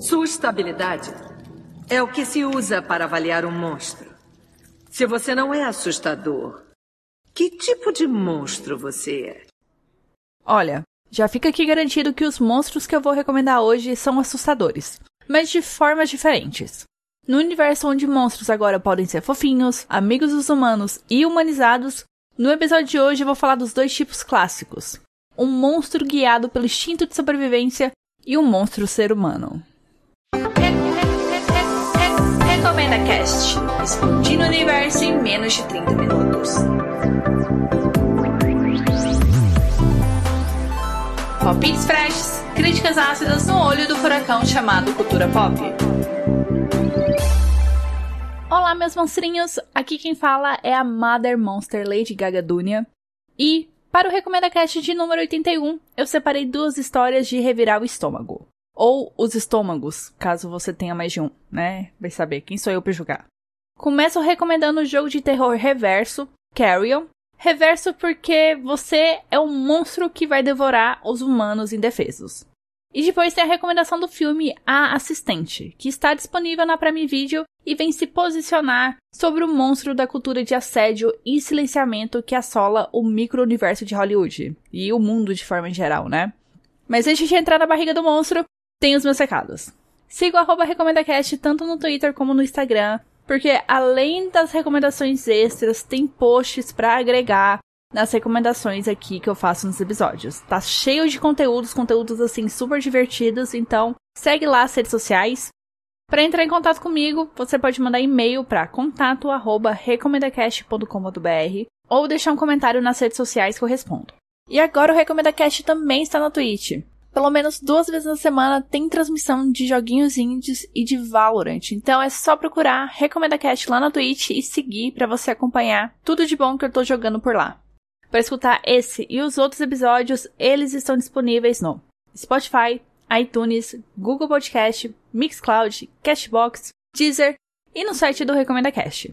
Sustabilidade é o que se usa para avaliar um monstro. Se você não é assustador, que tipo de monstro você é? Olha, já fica aqui garantido que os monstros que eu vou recomendar hoje são assustadores, mas de formas diferentes. No universo onde monstros agora podem ser fofinhos, amigos dos humanos e humanizados, no episódio de hoje eu vou falar dos dois tipos clássicos: um monstro guiado pelo instinto de sobrevivência e um monstro ser humano. Recomenda Cast explodindo o universo em menos de 30 minutos. Palpites freshes, críticas ácidas no olho do furacão chamado cultura pop. Olá, meus monstrinhos! Aqui quem fala é a Mother Monster Lady Gaga Dunia. E, para o Recomenda Cast de número 81, eu separei duas histórias de revirar o estômago. Ou os estômagos, caso você tenha mais de um, né? Vai saber quem sou eu para julgar. Começo recomendando o jogo de terror reverso, Carrion, Reverso porque você é um monstro que vai devorar os humanos indefesos. E depois tem a recomendação do filme A Assistente, que está disponível na Prime Video e vem se posicionar sobre o monstro da cultura de assédio e silenciamento que assola o micro-universo de Hollywood e o mundo de forma geral, né? Mas antes de entrar na barriga do monstro, tem os meus recados. Siga o arroba RecomendaCast tanto no Twitter como no Instagram porque além das recomendações extras, tem posts para agregar nas recomendações aqui que eu faço nos episódios. Tá cheio de conteúdos, conteúdos assim super divertidos, então segue lá as redes sociais. Para entrar em contato comigo, você pode mandar e-mail para contato@recomendacast.com.br ou deixar um comentário nas redes sociais que eu respondo. E agora o RecomendaCast também está na Twitch. Pelo menos duas vezes na semana tem transmissão de joguinhos indies e de Valorant. Então é só procurar Recomenda Cast lá na Twitch e seguir para você acompanhar tudo de bom que eu tô jogando por lá. Para escutar esse e os outros episódios, eles estão disponíveis no Spotify, iTunes, Google Podcast, Mixcloud, Cashbox, Deezer e no site do Recomenda Cast.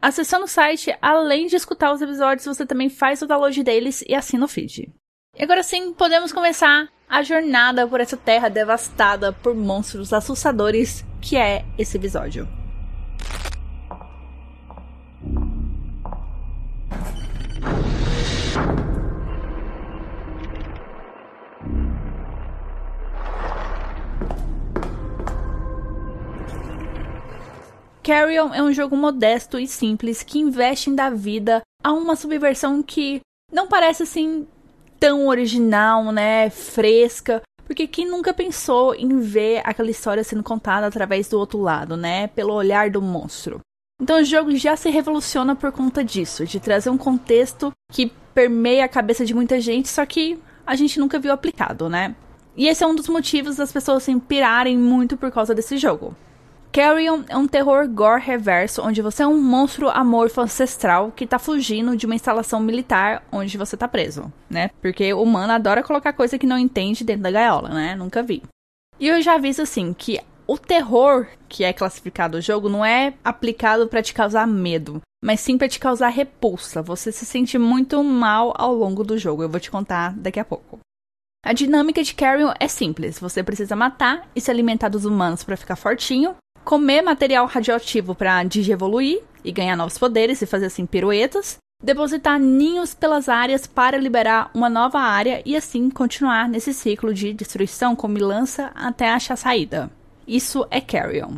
Acessando o site, além de escutar os episódios, você também faz o download deles e assina o feed. E agora sim, podemos começar a jornada por essa terra devastada por monstros assustadores que é esse episódio. Carrion é um jogo modesto e simples que investe em dar vida a uma subversão que não parece assim tão original, né? Fresca. Porque quem nunca pensou em ver aquela história sendo contada através do outro lado, né? Pelo olhar do monstro. Então o jogo já se revoluciona por conta disso, de trazer um contexto que permeia a cabeça de muita gente, só que a gente nunca viu aplicado, né? E esse é um dos motivos das pessoas se pirarem muito por causa desse jogo. Carrion é um terror gore reverso, onde você é um monstro amorfo ancestral que tá fugindo de uma instalação militar onde você tá preso, né? Porque o humano adora colocar coisa que não entende dentro da gaiola, né? Nunca vi. E eu já aviso assim que o terror que é classificado o jogo não é aplicado para te causar medo, mas sim para te causar repulsa. Você se sente muito mal ao longo do jogo. Eu vou te contar daqui a pouco. A dinâmica de Carrion é simples. Você precisa matar e se alimentar dos humanos para ficar fortinho, comer material radioativo para digievoluir e ganhar novos poderes e fazer assim piruetas, depositar ninhos pelas áreas para liberar uma nova área e assim continuar nesse ciclo de destruição com milança até achar saída. Isso é Carrion.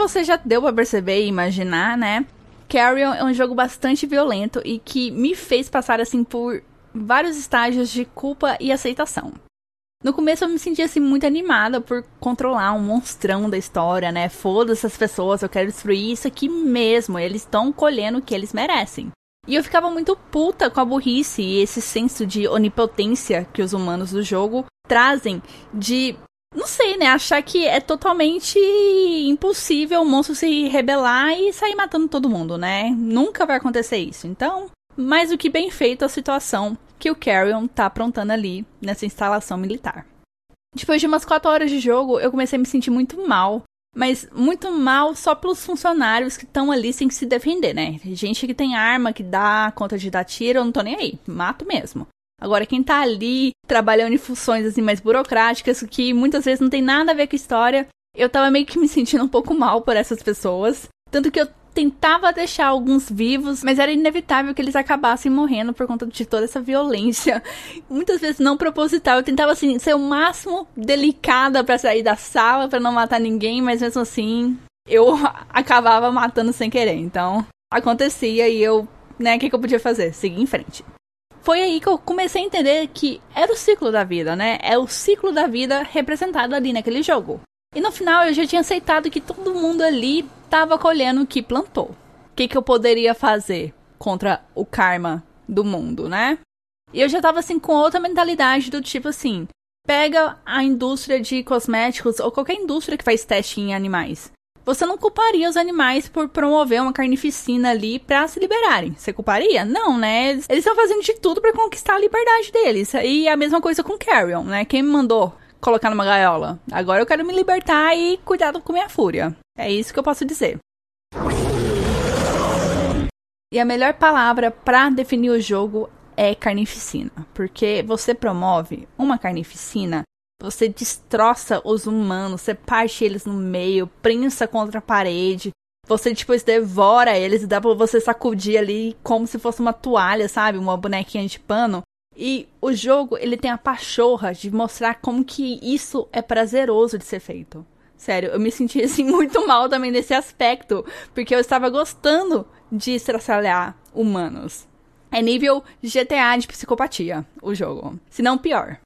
Você já deu para perceber e imaginar, né? Carrion é um jogo bastante violento e que me fez passar assim por vários estágios de culpa e aceitação. No começo eu me sentia assim muito animada por controlar um monstrão da história, né? Foda-se essas pessoas, eu quero destruir isso aqui mesmo, eles estão colhendo o que eles merecem. E eu ficava muito puta com a burrice e esse senso de onipotência que os humanos do jogo trazem de não sei, né? Achar que é totalmente impossível o monstro se rebelar e sair matando todo mundo, né? Nunca vai acontecer isso. Então, mais do que bem feito a situação que o Carrion tá aprontando ali nessa instalação militar. Depois de umas 4 horas de jogo, eu comecei a me sentir muito mal. Mas muito mal só pelos funcionários que estão ali sem se defender, né? Gente que tem arma, que dá conta de dar tiro, eu não tô nem aí. Mato mesmo. Agora, quem tá ali trabalhando em funções assim mais burocráticas, que muitas vezes não tem nada a ver com história, eu tava meio que me sentindo um pouco mal por essas pessoas. Tanto que eu tentava deixar alguns vivos, mas era inevitável que eles acabassem morrendo por conta de toda essa violência. Muitas vezes não proposital. Eu tentava assim ser o máximo delicada para sair da sala, para não matar ninguém, mas mesmo assim eu acabava matando sem querer. Então, acontecia e eu, né, o que, que eu podia fazer? Seguir em frente. Foi aí que eu comecei a entender que era o ciclo da vida, né? É o ciclo da vida representado ali naquele jogo. E no final eu já tinha aceitado que todo mundo ali estava colhendo o que plantou. O que, que eu poderia fazer contra o karma do mundo, né? E eu já tava assim com outra mentalidade do tipo assim: pega a indústria de cosméticos ou qualquer indústria que faz teste em animais. Você não culparia os animais por promover uma carnificina ali para se liberarem. Você culparia? Não, né? Eles estão fazendo de tudo para conquistar a liberdade deles. E a mesma coisa com Carrion, né? Quem me mandou colocar numa gaiola. Agora eu quero me libertar e cuidar com minha fúria. É isso que eu posso dizer. E a melhor palavra para definir o jogo é carnificina, porque você promove uma carnificina, você destroça os humanos, você parte eles no meio, prensa contra a parede, você depois devora eles e dá pra você sacudir ali como se fosse uma toalha, sabe? Uma bonequinha de pano. E o jogo, ele tem a pachorra de mostrar como que isso é prazeroso de ser feito. Sério, eu me senti assim muito mal também nesse aspecto, porque eu estava gostando de estraçalhar humanos. É nível GTA de psicopatia, o jogo. Se não pior.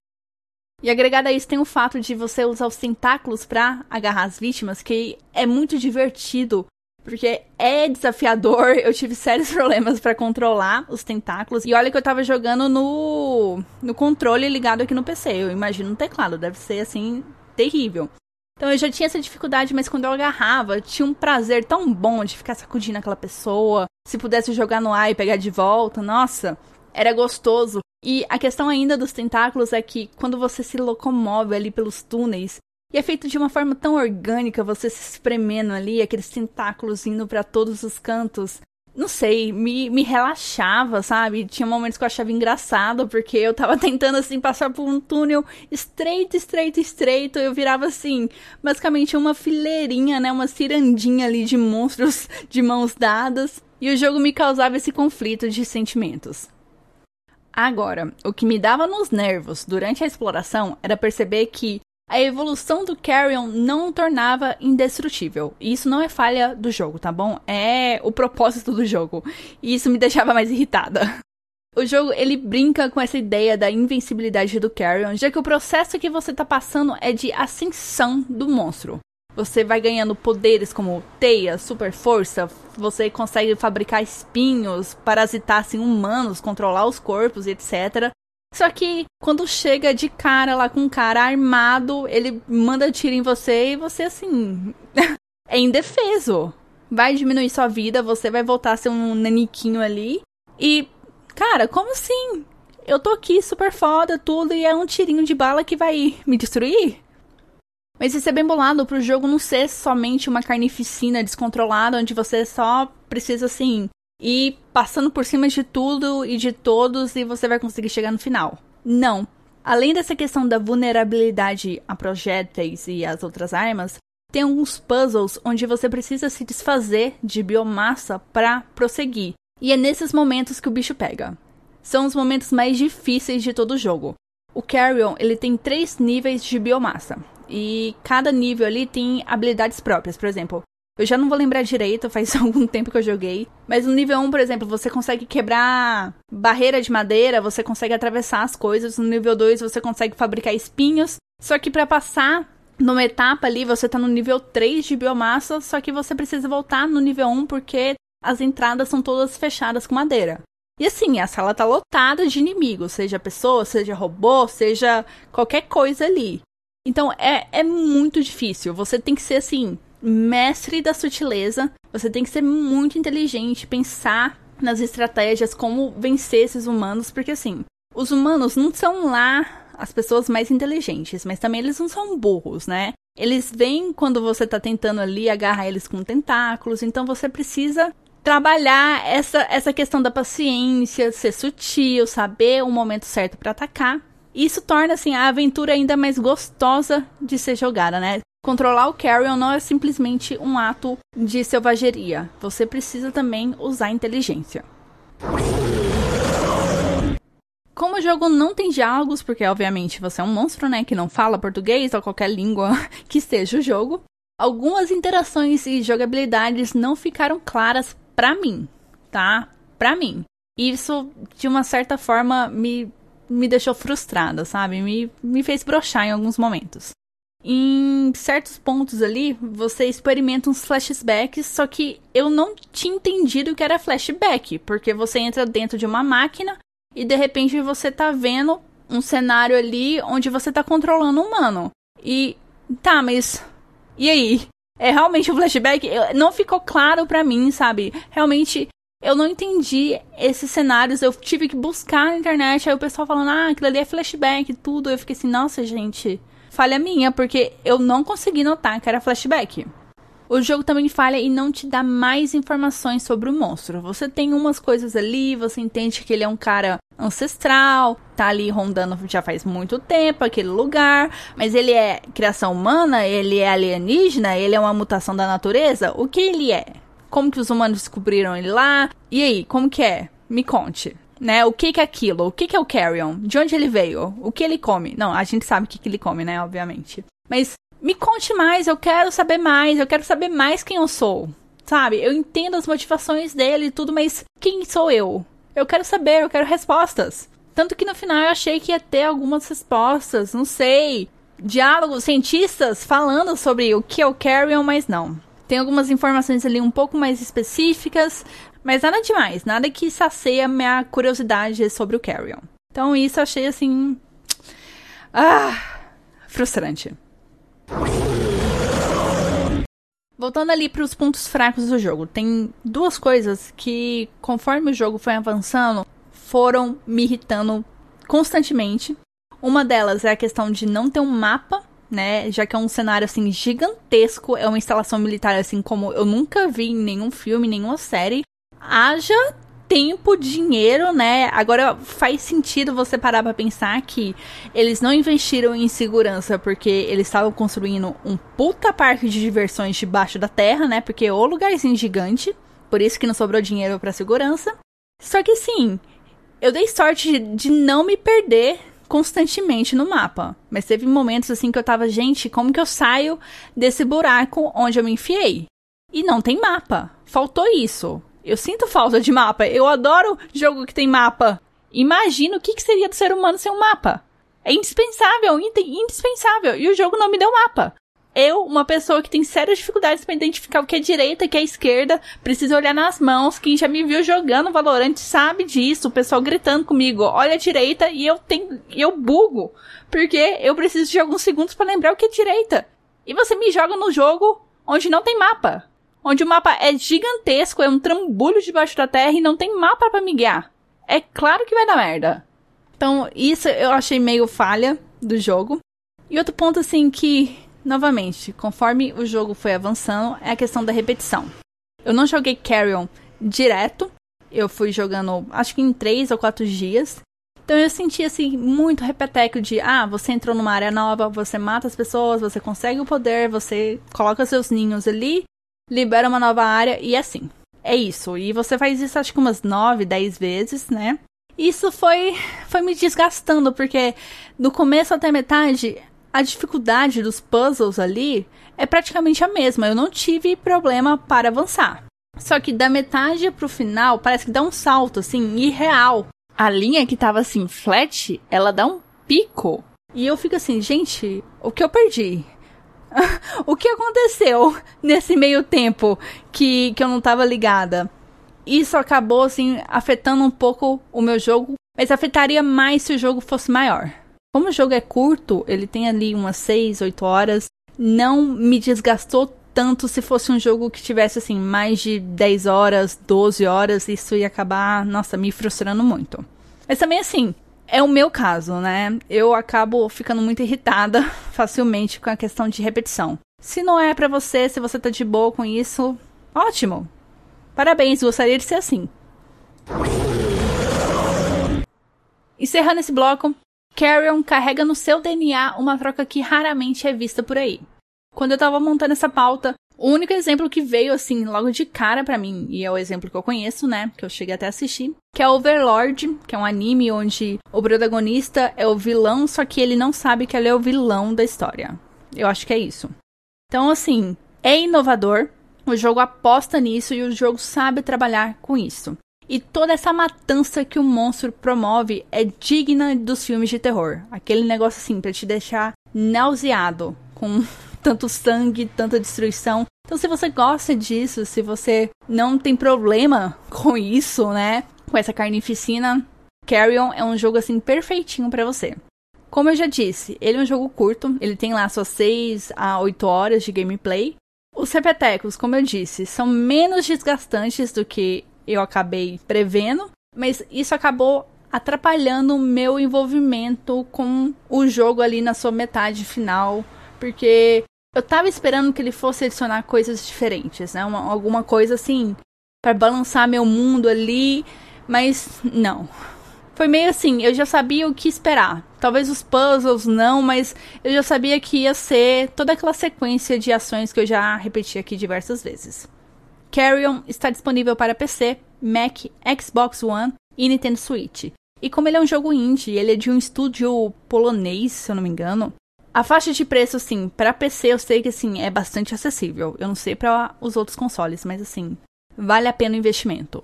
E agregado a isso tem o fato de você usar os tentáculos para agarrar as vítimas, que é muito divertido porque é desafiador, eu tive sérios problemas para controlar os tentáculos. E olha que eu tava jogando no, no controle ligado aqui no PC. Eu imagino no teclado, deve ser assim, terrível. Então eu já tinha essa dificuldade, mas quando eu agarrava, tinha um prazer tão bom de ficar sacudindo aquela pessoa. Se pudesse jogar no ar e pegar de volta, nossa, era gostoso. E a questão ainda dos tentáculos é que quando você se locomove ali pelos túneis, e é feito de uma forma tão orgânica, você se espremendo ali, aqueles tentáculos indo para todos os cantos. Não sei, me, me relaxava, sabe? Tinha momentos que eu achava engraçado, porque eu tava tentando, assim, passar por um túnel estreito, estreito, estreito. Eu virava, assim, basicamente uma fileirinha, né? Uma cirandinha ali de monstros de mãos dadas. E o jogo me causava esse conflito de sentimentos. Agora, o que me dava nos nervos durante a exploração era perceber que a evolução do Carrion não o tornava indestrutível. E isso não é falha do jogo, tá bom? É o propósito do jogo. E isso me deixava mais irritada. O jogo, ele brinca com essa ideia da invencibilidade do Carrion, já que o processo que você tá passando é de ascensão do monstro. Você vai ganhando poderes como teia, super força, você consegue fabricar espinhos, parasitar assim, humanos, controlar os corpos, etc. Só que quando chega de cara lá com um cara armado, ele manda tiro em você e você assim é indefeso. Vai diminuir sua vida, você vai voltar a ser um naniquinho ali. E, cara, como assim? Eu tô aqui super foda, tudo, e é um tirinho de bala que vai me destruir? Mas isso é bem bolado pro jogo não ser somente uma carnificina descontrolada, onde você só precisa, assim, e passando por cima de tudo e de todos e você vai conseguir chegar no final. Não. Além dessa questão da vulnerabilidade a projéteis e as outras armas, tem alguns puzzles onde você precisa se desfazer de biomassa para prosseguir. E é nesses momentos que o bicho pega. São os momentos mais difíceis de todo o jogo. O Carrion, ele tem três níveis de biomassa. E cada nível ali tem habilidades próprias. Por exemplo, eu já não vou lembrar direito, faz algum tempo que eu joguei. Mas no nível 1, por exemplo, você consegue quebrar barreira de madeira, você consegue atravessar as coisas. No nível 2, você consegue fabricar espinhos. Só que para passar numa etapa ali, você tá no nível 3 de biomassa, só que você precisa voltar no nível 1 porque as entradas são todas fechadas com madeira. E assim, a sala tá lotada de inimigos, seja pessoa, seja robô, seja qualquer coisa ali. Então é, é muito difícil. Você tem que ser assim, mestre da sutileza. Você tem que ser muito inteligente, pensar nas estratégias, como vencer esses humanos, porque assim, os humanos não são lá as pessoas mais inteligentes, mas também eles não são burros, né? Eles vêm quando você tá tentando ali agarrar eles com tentáculos, então você precisa trabalhar essa, essa questão da paciência, ser sutil, saber o momento certo para atacar. Isso torna assim a aventura ainda mais gostosa de ser jogada, né? Controlar o Carrion não é simplesmente um ato de selvageria. Você precisa também usar inteligência. Como o jogo não tem diálogos, porque obviamente você é um monstro, né, que não fala português ou qualquer língua que esteja o jogo, algumas interações e jogabilidades não ficaram claras para mim, tá? Para mim. Isso de uma certa forma me me deixou frustrada, sabe? Me me fez brochar em alguns momentos. Em certos pontos ali, você experimenta uns flashbacks, só que eu não tinha entendido que era flashback, porque você entra dentro de uma máquina e de repente você tá vendo um cenário ali onde você tá controlando um humano. E tá, mas e aí? É realmente um flashback? Não ficou claro para mim, sabe? Realmente eu não entendi esses cenários. Eu tive que buscar na internet. Aí o pessoal falando, ah, aquilo ali é flashback e tudo. Eu fiquei assim, nossa, gente, falha minha, porque eu não consegui notar que era flashback. O jogo também falha e não te dá mais informações sobre o monstro. Você tem umas coisas ali, você entende que ele é um cara ancestral, tá ali rondando já faz muito tempo aquele lugar, mas ele é criação humana, ele é alienígena, ele é uma mutação da natureza? O que ele é? Como que os humanos descobriram ele lá? E aí, como que é? Me conte. Né? O que, que é aquilo? O que, que é o Carrion? De onde ele veio? O que ele come? Não, a gente sabe o que, que ele come, né? Obviamente. Mas me conte mais, eu quero saber mais, eu quero saber mais quem eu sou. Sabe? Eu entendo as motivações dele e tudo, mas quem sou eu? Eu quero saber, eu quero respostas. Tanto que no final eu achei que ia ter algumas respostas, não sei. Diálogos, cientistas falando sobre o que é o Carrion, mas não. Tem algumas informações ali um pouco mais específicas, mas nada demais, nada que sacia minha curiosidade sobre o Carrion. Então isso eu achei assim. Ah! Frustrante. Voltando ali para os pontos fracos do jogo, tem duas coisas que, conforme o jogo foi avançando, foram me irritando constantemente. Uma delas é a questão de não ter um mapa, né? Já que é um cenário assim gigantesco, é uma instalação militar assim como eu nunca vi em nenhum filme, nenhuma série. Haja tempo, dinheiro, né? Agora faz sentido você parar para pensar que eles não investiram em segurança porque eles estavam construindo um puta parque de diversões debaixo da terra, né? Porque é o lugarzinho gigante, por isso que não sobrou dinheiro para segurança. Só que sim, eu dei sorte de, de não me perder constantemente no mapa. Mas teve momentos assim que eu tava, gente, como que eu saio desse buraco onde eu me enfiei? E não tem mapa. Faltou isso. Eu sinto falta de mapa. Eu adoro jogo que tem mapa. Imagina o que, que seria do ser humano sem um mapa. É indispensável, indispensável. E o jogo não me deu mapa. Eu, uma pessoa que tem sérias dificuldades para identificar o que é direita e o que é esquerda, preciso olhar nas mãos. Quem já me viu jogando Valorant sabe disso. O pessoal gritando comigo, olha a direita e eu tenho, eu bugo, porque eu preciso de alguns segundos para lembrar o que é direita. E você me joga no jogo onde não tem mapa onde o mapa é gigantesco, é um trambulho debaixo da terra e não tem mapa para me guiar. É claro que vai dar merda. Então, isso eu achei meio falha do jogo. E outro ponto, assim, que, novamente, conforme o jogo foi avançando, é a questão da repetição. Eu não joguei Carrion direto. Eu fui jogando, acho que em três ou quatro dias. Então eu senti assim muito repeteco de ah, você entrou numa área nova, você mata as pessoas, você consegue o poder, você coloca seus ninhos ali libera uma nova área e assim. É isso. E você faz isso acho que umas 9, 10 vezes, né? Isso foi foi me desgastando porque do começo até metade a dificuldade dos puzzles ali é praticamente a mesma. Eu não tive problema para avançar. Só que da metade pro final parece que dá um salto assim irreal. A linha que tava assim flat, ela dá um pico. E eu fico assim, gente, o que eu perdi? o que aconteceu nesse meio tempo que, que eu não estava ligada? Isso acabou, assim, afetando um pouco o meu jogo, mas afetaria mais se o jogo fosse maior. Como o jogo é curto, ele tem ali umas 6, 8 horas, não me desgastou tanto se fosse um jogo que tivesse assim mais de 10 horas, 12 horas, isso ia acabar, nossa, me frustrando muito. Mas também assim, é o meu caso, né? Eu acabo ficando muito irritada facilmente com a questão de repetição. Se não é para você, se você tá de boa com isso, ótimo. Parabéns, gostaria de ser assim. Encerrando esse bloco, Carrion carrega no seu DNA uma troca que raramente é vista por aí. Quando eu tava montando essa pauta, o único exemplo que veio assim logo de cara para mim, e é o exemplo que eu conheço, né, que eu cheguei até a assistir, que é Overlord, que é um anime onde o protagonista é o vilão, só que ele não sabe que ele é o vilão da história. Eu acho que é isso. Então, assim, é inovador, o jogo aposta nisso e o jogo sabe trabalhar com isso. E toda essa matança que o monstro promove é digna dos filmes de terror. Aquele negócio assim, pra te deixar nauseado com tanto sangue, tanta destruição. Então, se você gosta disso, se você não tem problema com isso, né? Com essa carnificina, Carrion é um jogo assim perfeitinho para você. Como eu já disse, ele é um jogo curto, ele tem lá suas 6 a 8 horas de gameplay. Os repetecos, como eu disse, são menos desgastantes do que eu acabei prevendo, mas isso acabou atrapalhando o meu envolvimento com o jogo ali na sua metade final, porque eu tava esperando que ele fosse adicionar coisas diferentes, né? Uma, alguma coisa assim para balançar meu mundo ali, mas não. Foi meio assim, eu já sabia o que esperar. Talvez os puzzles não, mas eu já sabia que ia ser toda aquela sequência de ações que eu já repeti aqui diversas vezes. Carrion está disponível para PC, Mac, Xbox One e Nintendo Switch. E como ele é um jogo indie, ele é de um estúdio polonês, se eu não me engano. A faixa de preço, assim, para PC eu sei que assim é bastante acessível. Eu não sei para os outros consoles, mas assim, vale a pena o investimento.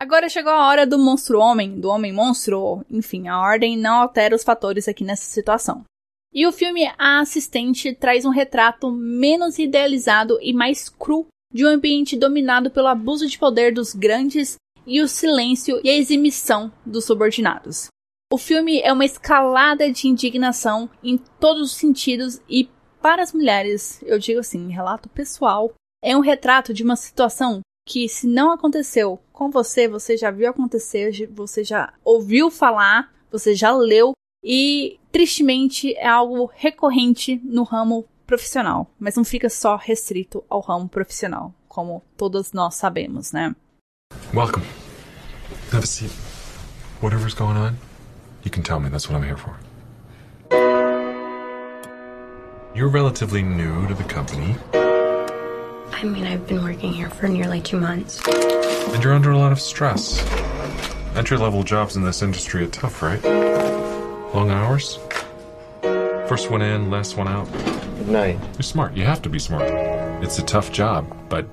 Agora chegou a hora do monstro homem, do homem monstro, enfim, a ordem não altera os fatores aqui nessa situação. E o filme A Assistente traz um retrato menos idealizado e mais cru de um ambiente dominado pelo abuso de poder dos grandes e o silêncio e a eximição dos subordinados. O filme é uma escalada de indignação em todos os sentidos e, para as mulheres, eu digo assim, relato pessoal, é um retrato de uma situação que, se não aconteceu com você, você já viu acontecer, você já ouviu falar, você já leu e tristemente é algo recorrente no ramo profissional, mas não fica só restrito ao ramo profissional, como todos nós sabemos, né? Welcome. Have a seat. Whatever's going on, you can tell me. That's what I'm here for. You're relatively new to the company. I mean, I've been working here for nearly two months. And you're under a lot of stress. Entry level jobs in this industry are tough, right? Long hours? First one in, last one out. Good night. You're smart. You have to be smart. It's a tough job, but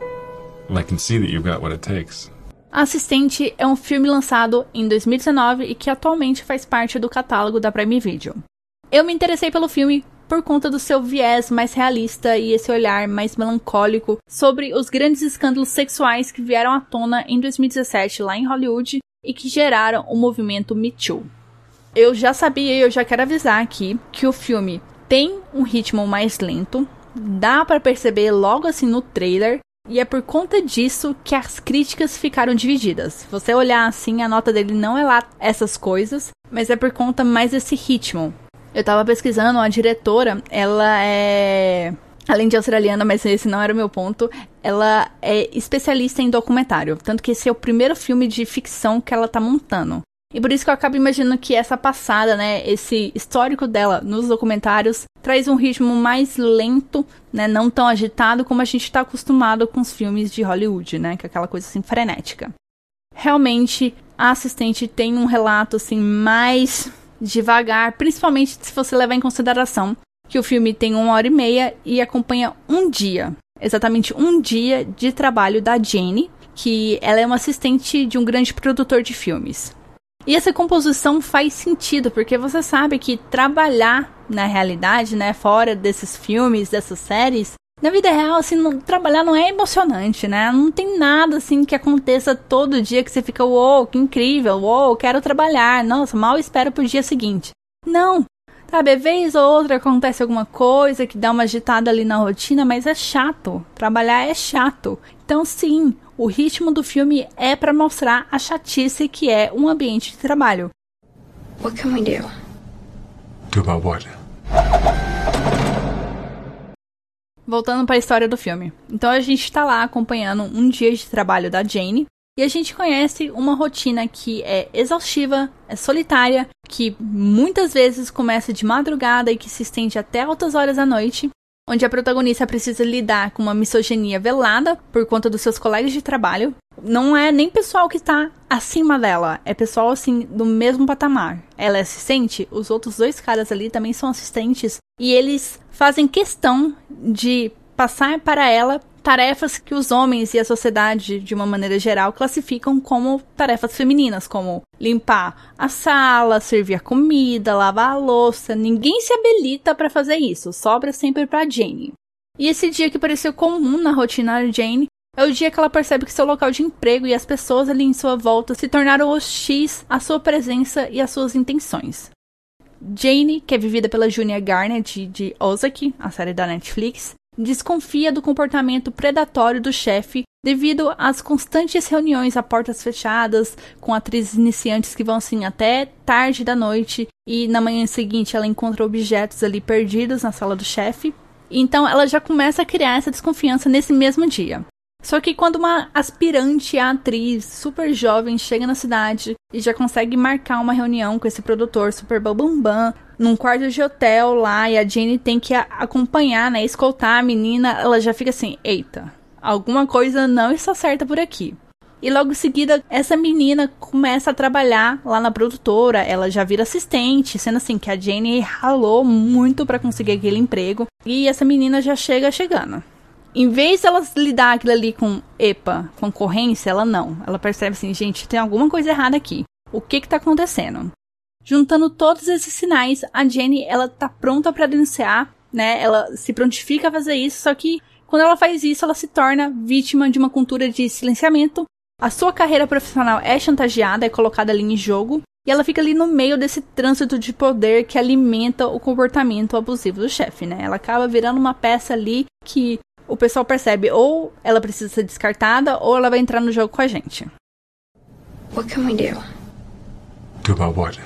I can see that you've got what it takes. Assistente é um filme lançado em 2019 e que atualmente faz parte do catálogo da Prime Video. Eu me interessei pelo filme por conta do seu viés mais realista e esse olhar mais melancólico sobre os grandes escândalos sexuais que vieram à tona em 2017 lá em Hollywood e que geraram o movimento Me Too. Eu já sabia e eu já quero avisar aqui que o filme tem um ritmo mais lento, dá para perceber logo assim no trailer, e é por conta disso que as críticas ficaram divididas. Você olhar assim, a nota dele não é lá essas coisas, mas é por conta mais desse ritmo. Eu tava pesquisando, a diretora, ela é além de australiana, mas esse não era o meu ponto, ela é especialista em documentário. Tanto que esse é o primeiro filme de ficção que ela tá montando. E por isso que eu acabo imaginando que essa passada, né, esse histórico dela nos documentários traz um ritmo mais lento, né, não tão agitado como a gente está acostumado com os filmes de Hollywood, né, que é aquela coisa assim frenética. Realmente, a assistente tem um relato assim mais devagar, principalmente se você levar em consideração que o filme tem uma hora e meia e acompanha um dia, exatamente um dia de trabalho da Jenny, que ela é uma assistente de um grande produtor de filmes. E essa composição faz sentido, porque você sabe que trabalhar na realidade, né, fora desses filmes, dessas séries, Na vida real, assim, não, trabalhar não é emocionante, né? Não tem nada assim que aconteça todo dia que você fica, uou, que incrível, uou, quero trabalhar, nossa, mal espero pro dia seguinte. Não, Sabe, vez ou outra acontece alguma coisa que dá uma agitada ali na rotina, mas é chato. Trabalhar é chato. Então, sim, o ritmo do filme é para mostrar a chatice que é um ambiente de trabalho. What can we do? Do about what? Voltando para a história do filme. Então a gente está lá acompanhando um dia de trabalho da Jane e a gente conhece uma rotina que é exaustiva, é solitária, que muitas vezes começa de madrugada e que se estende até altas horas da noite, onde a protagonista precisa lidar com uma misoginia velada por conta dos seus colegas de trabalho. Não é nem pessoal que está acima dela, é pessoal assim do mesmo patamar. Ela é assistente, os outros dois caras ali também são assistentes e eles fazem questão de passar para ela tarefas que os homens e a sociedade, de uma maneira geral, classificam como tarefas femininas, como limpar a sala, servir a comida, lavar a louça. Ninguém se habilita para fazer isso, sobra sempre para Jane. E esse dia que pareceu comum na rotina de Jane é o dia que ela percebe que seu local de emprego e as pessoas ali em sua volta se tornaram hostis à sua presença e às suas intenções. Jane, que é vivida pela Julia Garner de Ozark, a série da Netflix, desconfia do comportamento predatório do chefe devido às constantes reuniões a portas fechadas com atrizes iniciantes que vão assim até tarde da noite e na manhã seguinte ela encontra objetos ali perdidos na sala do chefe. Então ela já começa a criar essa desconfiança nesse mesmo dia. Só que quando uma aspirante a atriz super jovem chega na cidade e já consegue marcar uma reunião com esse produtor super bambambam num quarto de hotel lá e a Jane tem que acompanhar, né, escoltar a menina, ela já fica assim, eita, alguma coisa não está certa por aqui. E logo em seguida, essa menina começa a trabalhar lá na produtora, ela já vira assistente, sendo assim que a Jane ralou muito para conseguir aquele emprego, e essa menina já chega chegando em vez de ela lidar aquilo ali com EPA, concorrência, ela não. Ela percebe assim, gente, tem alguma coisa errada aqui. O que que tá acontecendo? Juntando todos esses sinais, a Jenny, ela tá pronta para denunciar, né? Ela se prontifica a fazer isso, só que quando ela faz isso, ela se torna vítima de uma cultura de silenciamento. A sua carreira profissional é chantageada, é colocada ali em jogo, e ela fica ali no meio desse trânsito de poder que alimenta o comportamento abusivo do chefe, né? Ela acaba virando uma peça ali que o pessoal percebe ou ela precisa ser descartada ou ela vai entrar no jogo com a gente. What can we do? Do about what?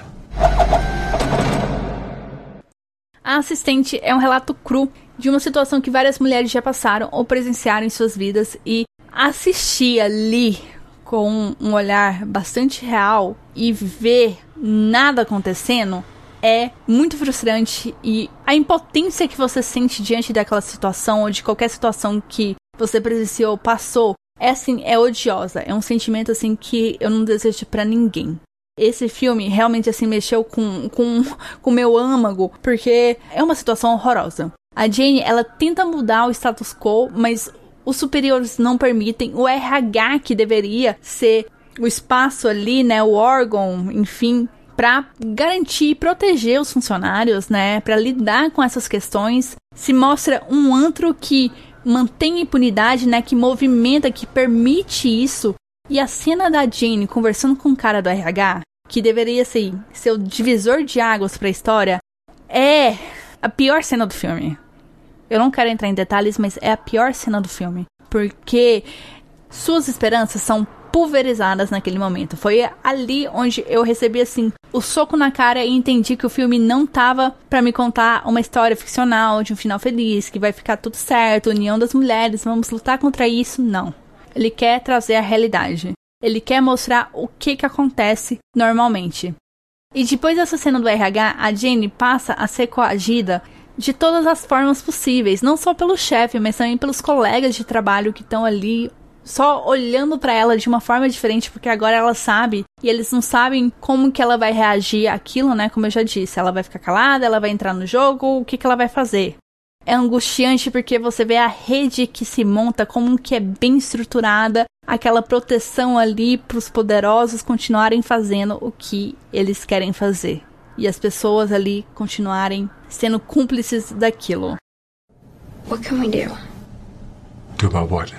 A assistente é um relato cru de uma situação que várias mulheres já passaram ou presenciaram em suas vidas e assistir ali com um olhar bastante real e ver nada acontecendo é muito frustrante e a impotência que você sente diante daquela situação ou de qualquer situação que você presenciou, passou, é assim, é odiosa. É um sentimento assim que eu não desejo para ninguém. Esse filme realmente assim mexeu com com com meu âmago, porque é uma situação horrorosa. A Jane, ela tenta mudar o status quo, mas os superiores não permitem. O RH que deveria ser o espaço ali, né, o órgão, enfim, para garantir e proteger os funcionários, né, para lidar com essas questões. Se mostra um antro que mantém a impunidade, né, que movimenta, que permite isso. E a cena da Jane conversando com o cara do RH, que deveria ser, o divisor de águas para a história, é a pior cena do filme. Eu não quero entrar em detalhes, mas é a pior cena do filme, porque suas esperanças são pulverizadas naquele momento. Foi ali onde eu recebi assim o soco na cara e entendi que o filme não tava para me contar uma história ficcional de um final feliz, que vai ficar tudo certo, união das mulheres, vamos lutar contra isso, não. Ele quer trazer a realidade. Ele quer mostrar o que que acontece normalmente. E depois dessa cena do RH, a Jane passa a ser coagida de todas as formas possíveis, não só pelo chefe, mas também pelos colegas de trabalho que estão ali só olhando para ela de uma forma diferente, porque agora ela sabe e eles não sabem como que ela vai reagir àquilo, né? Como eu já disse, ela vai ficar calada, ela vai entrar no jogo, o que que ela vai fazer? É angustiante porque você vê a rede que se monta, como que é bem estruturada, aquela proteção ali para os poderosos continuarem fazendo o que eles querem fazer. E as pessoas ali continuarem sendo cúmplices daquilo. What can we do? Talk about what?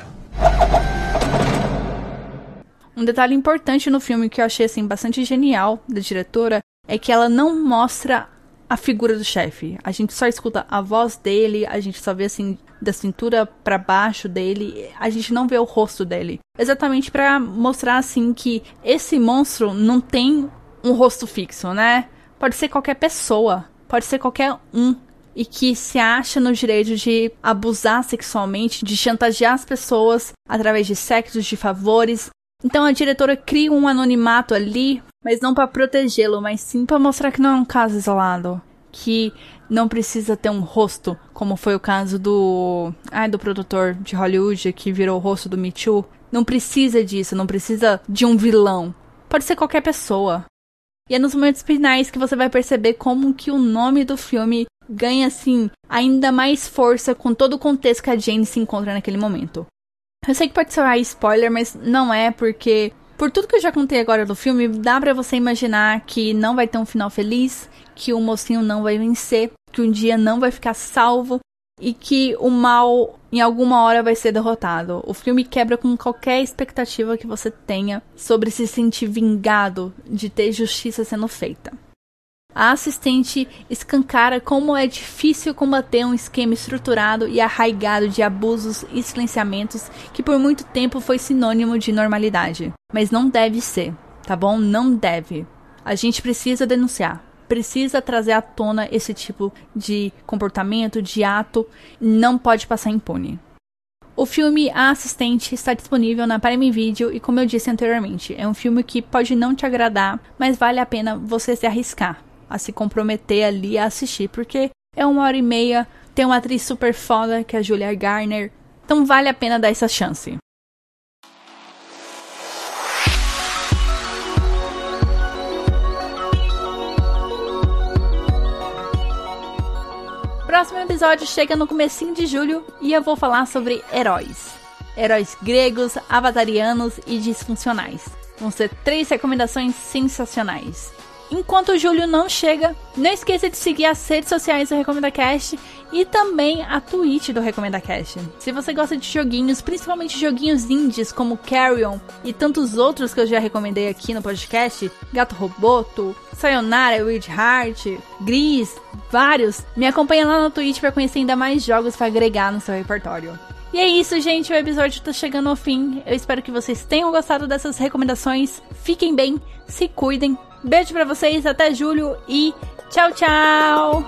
Um detalhe importante no filme que eu achei assim bastante genial da diretora é que ela não mostra a figura do chefe. A gente só escuta a voz dele, a gente só vê assim da cintura para baixo dele, a gente não vê o rosto dele. Exatamente para mostrar assim que esse monstro não tem um rosto fixo, né? Pode ser qualquer pessoa, pode ser qualquer um e que se acha no direito de abusar sexualmente, de chantagear as pessoas através de sexos, de favores. Então a diretora cria um anonimato ali, mas não para protegê-lo, mas sim para mostrar que não é um caso isolado, que não precisa ter um rosto, como foi o caso do, ai, do produtor de Hollywood que virou o rosto do Me Too. Não precisa disso, não precisa de um vilão. Pode ser qualquer pessoa. E é nos momentos finais que você vai perceber como que o nome do filme ganha assim ainda mais força com todo o contexto que a Jane se encontra naquele momento. Eu sei que pode um spoiler, mas não é porque por tudo que eu já contei agora do filme, dá para você imaginar que não vai ter um final feliz, que o mocinho não vai vencer, que um dia não vai ficar salvo e que o mal em alguma hora vai ser derrotado. O filme quebra com qualquer expectativa que você tenha sobre se sentir vingado de ter justiça sendo feita. A assistente escancara como é difícil combater um esquema estruturado e arraigado de abusos e silenciamentos que por muito tempo foi sinônimo de normalidade. Mas não deve ser, tá bom? Não deve. A gente precisa denunciar precisa trazer à tona esse tipo de comportamento, de ato, não pode passar impune. O filme A Assistente está disponível na Prime Video e, como eu disse anteriormente, é um filme que pode não te agradar, mas vale a pena você se arriscar a se comprometer ali a assistir, porque é uma hora e meia, tem uma atriz super foda que é a Julia Garner, então vale a pena dar essa chance. próximo episódio chega no comecinho de julho e eu vou falar sobre heróis. Heróis gregos, avatarianos e disfuncionais. Vão ser três recomendações sensacionais. Enquanto o julho não chega, não esqueça de seguir as redes sociais do Recomenda Cast e também a Twitch do Recomenda Cast. Se você gosta de joguinhos, principalmente joguinhos indies como Carrion e tantos outros que eu já recomendei aqui no podcast, Gato Roboto, Sayonara, Weird Heart, Gris, vários, me acompanha lá no Twitch para conhecer ainda mais jogos para agregar no seu repertório. E é isso, gente. O episódio tá chegando ao fim. Eu espero que vocês tenham gostado dessas recomendações. Fiquem bem, se cuidem. Beijo para vocês, até julho e tchau, tchau!